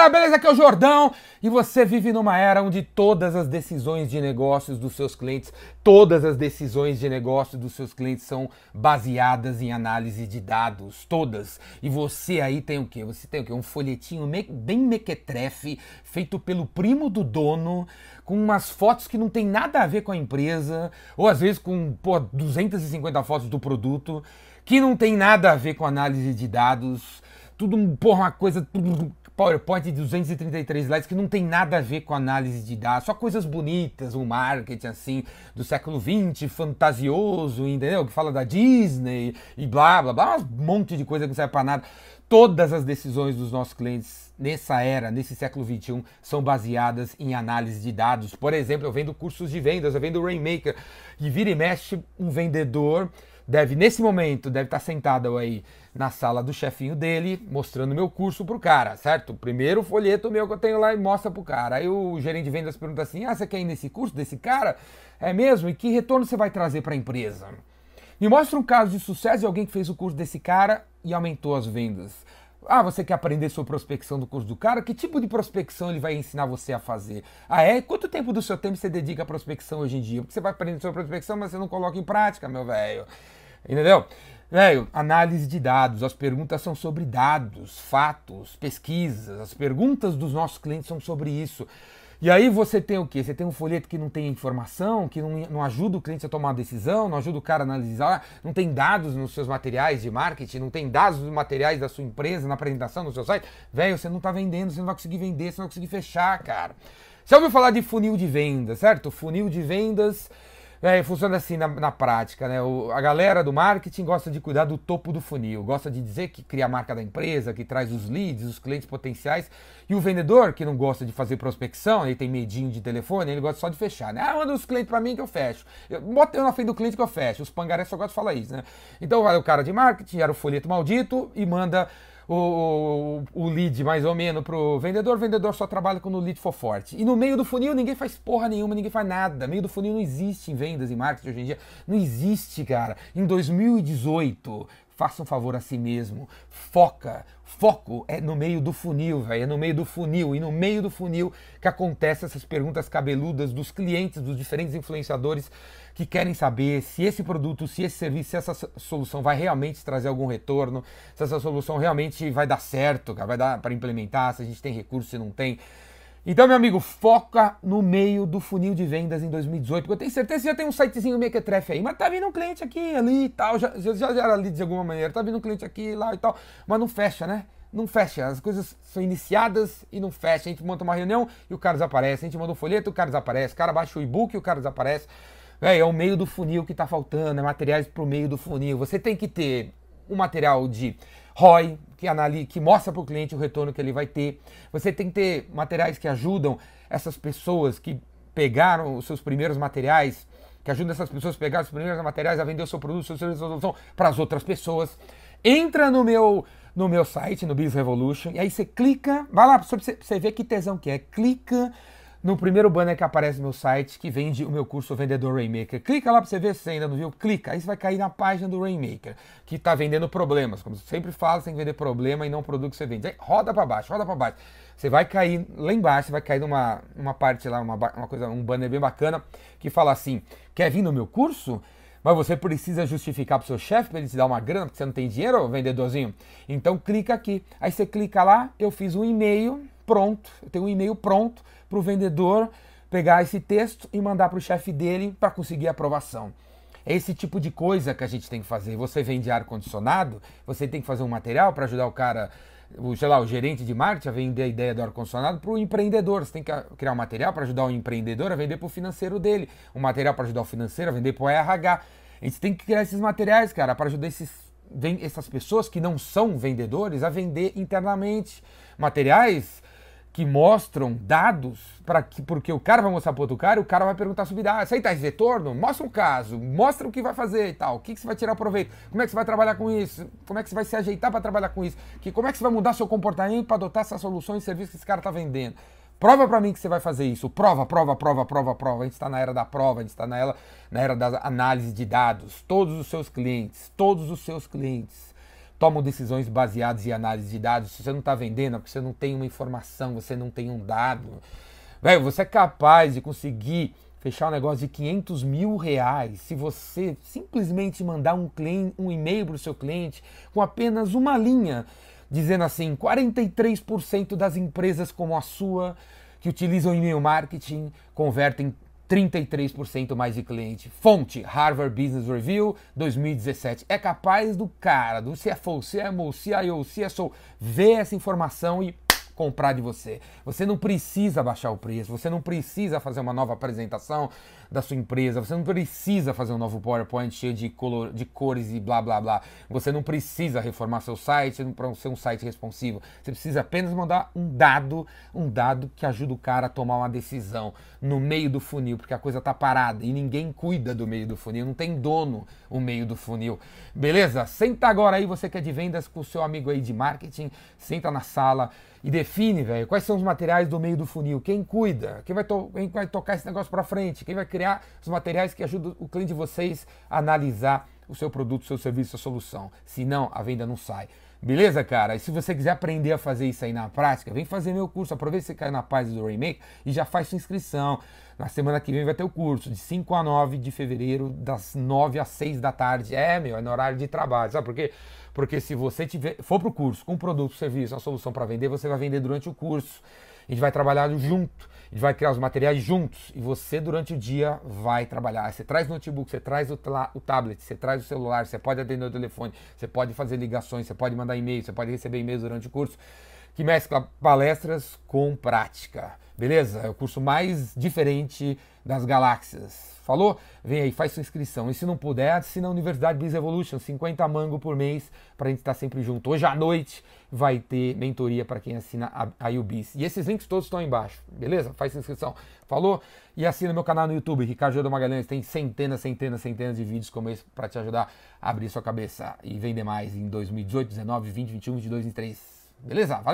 galera, beleza? Aqui é o Jordão e você vive numa era onde todas as decisões de negócios dos seus clientes, todas as decisões de negócio dos seus clientes são baseadas em análise de dados, todas. E você aí tem o quê? Você tem o quê? Um folhetinho me bem mequetrefe, feito pelo primo do dono, com umas fotos que não tem nada a ver com a empresa, ou às vezes com pô, 250 fotos do produto, que não tem nada a ver com análise de dados tudo, porra, uma coisa, PowerPoint de 233 slides que não tem nada a ver com análise de dados, só coisas bonitas, um marketing assim do século 20, fantasioso, entendeu? Que fala da Disney e blá blá blá, um monte de coisa que não serve para nada. Todas as decisões dos nossos clientes nessa era, nesse século 21, são baseadas em análise de dados. Por exemplo, eu vendo cursos de vendas, eu vendo Rainmaker e vira e mexe um vendedor deve, nesse momento, deve estar sentado aí na sala do chefinho dele, mostrando meu curso pro cara, certo? Primeiro folheto meu que eu tenho lá e mostra pro cara. Aí o gerente de vendas pergunta assim: Ah, você quer ir nesse curso desse cara? É mesmo? E que retorno você vai trazer para a empresa? Me mostra um caso de sucesso de alguém que fez o curso desse cara e aumentou as vendas. Ah, você quer aprender sobre prospecção do curso do cara? Que tipo de prospecção ele vai ensinar você a fazer? Ah, é? Quanto tempo do seu tempo você dedica à prospecção hoje em dia? Porque você vai aprender sobre prospecção, mas você não coloca em prática, meu velho. Entendeu? Velho, análise de dados. As perguntas são sobre dados, fatos, pesquisas. As perguntas dos nossos clientes são sobre isso. E aí você tem o quê? Você tem um folheto que não tem informação, que não, não ajuda o cliente a tomar uma decisão, não ajuda o cara a analisar, não tem dados nos seus materiais de marketing, não tem dados nos materiais da sua empresa, na apresentação, no seu site. Velho, você não está vendendo, você não vai conseguir vender, você não vai conseguir fechar, cara. Você ouviu falar de funil de vendas, certo? Funil de vendas é, funciona assim na, na prática, né? O, a galera do marketing gosta de cuidar do topo do funil, gosta de dizer que cria a marca da empresa, que traz os leads, os clientes potenciais. E o vendedor, que não gosta de fazer prospecção, ele tem medinho de telefone, ele gosta só de fechar, né? Ah, manda os clientes para mim que eu fecho. Eu, bota eu na frente do cliente que eu fecho. Os pangarés só gostam de falar isso, né? Então vai o cara de marketing, era o folheto maldito e manda o, o, lead mais ou menos pro vendedor, o vendedor só trabalha quando o lead for forte. E no meio do funil ninguém faz porra nenhuma, ninguém faz nada. Meio do funil não existe em vendas e marketing hoje em dia. Não existe, cara. Em 2018, faça um favor a si mesmo. Foca. Foco é no meio do funil, velho. É no meio do funil. E no meio do funil que acontecem essas perguntas cabeludas dos clientes, dos diferentes influenciadores que querem saber se esse produto, se esse serviço, se essa solução vai realmente trazer algum retorno, se essa solução realmente vai dar certo, vai dar para implementar, se a gente tem recurso, se não tem. Então, meu amigo, foca no meio do funil de vendas em 2018, porque eu tenho certeza que já tem um sitezinho mequetrefe aí, mas tá vindo um cliente aqui, ali e tal, já, já, já era ali de alguma maneira, tá vindo um cliente aqui, lá e tal, mas não fecha, né? Não fecha, as coisas são iniciadas e não fecha. A gente monta uma reunião e o cara desaparece, a gente manda um folheto o cara desaparece, o cara baixa o e-book e o cara desaparece. É, é o meio do funil que está faltando, é materiais para o meio do funil. Você tem que ter um material de ROI, que, analisa, que mostra para o cliente o retorno que ele vai ter. Você tem que ter materiais que ajudam essas pessoas que pegaram os seus primeiros materiais, que ajudam essas pessoas a pegar os primeiros materiais a vender o seu produto, serviço, solução para as outras pessoas. Entra no meu no meu site, no Biz Revolution, e aí você clica, vai lá para você ver que tesão que é, clica no primeiro banner que aparece no meu site, que vende o meu curso Vendedor Rainmaker. Clica lá para você ver se ainda não viu, clica, aí você vai cair na página do Rainmaker, que está vendendo problemas. Como eu sempre falo, você tem que vender problema e não produto que você vende. Aí roda para baixo, roda para baixo. Você vai cair lá embaixo, você vai cair numa uma parte lá, uma, uma coisa, um banner bem bacana, que fala assim: quer vir no meu curso? Mas você precisa justificar para o seu chefe para ele te dar uma grana, porque você não tem dinheiro, vendedorzinho? Então clica aqui. Aí você clica lá, eu fiz um e-mail pronto, eu tenho um e-mail pronto para o vendedor pegar esse texto e mandar para o chefe dele para conseguir aprovação. É esse tipo de coisa que a gente tem que fazer. Você vende ar-condicionado, você tem que fazer um material para ajudar o cara, o, sei lá, o gerente de marketing a vender a ideia do ar-condicionado para o empreendedor. Você tem que criar um material para ajudar o empreendedor a vender para o financeiro dele, um material para ajudar o financeiro a vender para o RH. A gente tem que criar esses materiais, cara, para ajudar esses, essas pessoas que não são vendedores a vender internamente. Materiais que mostram dados para que porque o cara vai mostrar para outro cara, o cara vai perguntar sobre dados. Isso aí tá esse retorno? Mostra um caso, mostra o que vai fazer e tal. O que, que você vai tirar proveito? Como é que você vai trabalhar com isso? Como é que você vai se ajeitar para trabalhar com isso? Que como é que você vai mudar seu comportamento para adotar essas soluções e serviços que esse cara tá vendendo? Prova para mim que você vai fazer isso. Prova, prova, prova, prova, prova. A gente está na era da prova, a gente está na era, na era da análise de dados. Todos os seus clientes, todos os seus clientes tomam decisões baseadas em análise de dados. Se você não está vendendo, é porque você não tem uma informação, você não tem um dado. Velho, você é capaz de conseguir fechar um negócio de 500 mil reais se você simplesmente mandar um, cliente, um e-mail para o seu cliente com apenas uma linha dizendo assim: 43% das empresas como a sua que utilizam e-mail marketing convertem 33% mais de cliente. Fonte Harvard Business Review 2017. É capaz do cara, do CFO, CMO, CIO, CSO, ver essa informação e comprar de você. Você não precisa baixar o preço, você não precisa fazer uma nova apresentação da sua empresa, você não precisa fazer um novo PowerPoint cheio de, color, de cores e blá blá blá. Você não precisa reformar seu site para ser um site responsivo. Você precisa apenas mandar um dado, um dado que ajuda o cara a tomar uma decisão no meio do funil, porque a coisa tá parada e ninguém cuida do meio do funil, não tem dono o meio do funil. Beleza? Senta agora aí, você que é de vendas com o seu amigo aí de marketing, senta na sala e define, velho, quais são os materiais do meio do funil, quem cuida, quem vai, quem vai tocar esse negócio para frente, quem vai criar os materiais que ajudam o cliente de vocês a analisar o seu produto, o seu serviço, a solução. Senão, a venda não sai. Beleza, cara? E se você quiser aprender a fazer isso aí na prática, vem fazer meu curso. Aproveita que você caiu na paz do Remake e já faz sua inscrição. Na semana que vem vai ter o curso, de 5 a 9 de fevereiro, das 9 às 6 da tarde. É, meu, é no horário de trabalho. Sabe por quê? Porque se você tiver, for para o curso com um produto, serviço, uma solução para vender, você vai vender durante o curso. A gente vai trabalhar junto, a gente vai criar os materiais juntos e você durante o dia vai trabalhar. Você traz o notebook, você traz o, o tablet, você traz o celular, você pode atender o telefone, você pode fazer ligações, você pode mandar e-mail, você pode receber e-mails durante o curso, que mescla palestras com prática. Beleza? É o curso mais diferente das galáxias. Falou? Vem aí, faz sua inscrição. E se não puder, assina a Universidade Biz Evolution, 50 mango por mês, para a gente estar sempre junto. Hoje à noite vai ter mentoria para quem assina a, a UBIS. E esses links todos estão aí embaixo, beleza? Faz sua inscrição. Falou? E assina meu canal no YouTube, Ricardo Jodo Magalhães. Tem centenas, centenas, centenas de vídeos como esse para te ajudar a abrir sua cabeça e vender mais em 2018, 19, 20, 21, 22, 23. Beleza? Valeu!